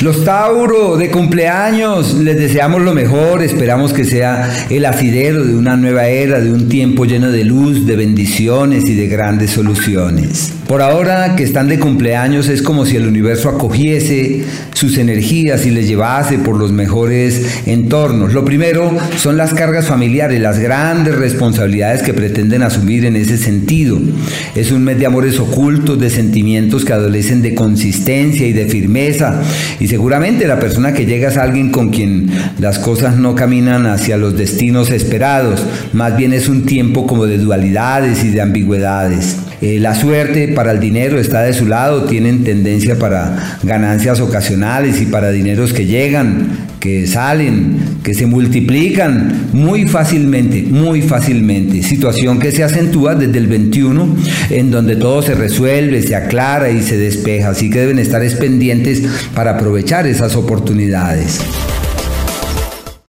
Los Tauro de cumpleaños, les deseamos lo mejor, esperamos que sea el asidero de una nueva era, de un tiempo lleno de luz, de bendiciones y de grandes soluciones. Por ahora que están de cumpleaños es como si el universo acogiese sus energías y les llevase por los mejores entornos. Lo primero son las cargas familiares, las grandes responsabilidades que pretenden asumir en ese sentido. Es un mes de amores ocultos, de sentimientos que adolecen de consistencia y de firmeza seguramente la persona que llega es alguien con quien las cosas no caminan hacia los destinos esperados, más bien es un tiempo como de dualidades y de ambigüedades. Eh, la suerte para el dinero está de su lado, tienen tendencia para ganancias ocasionales y para dineros que llegan, que salen, que se multiplican muy fácilmente, muy fácilmente. Situación que se acentúa desde el 21, en donde todo se resuelve, se aclara y se despeja. Así que deben estar pendientes para aprovechar esas oportunidades.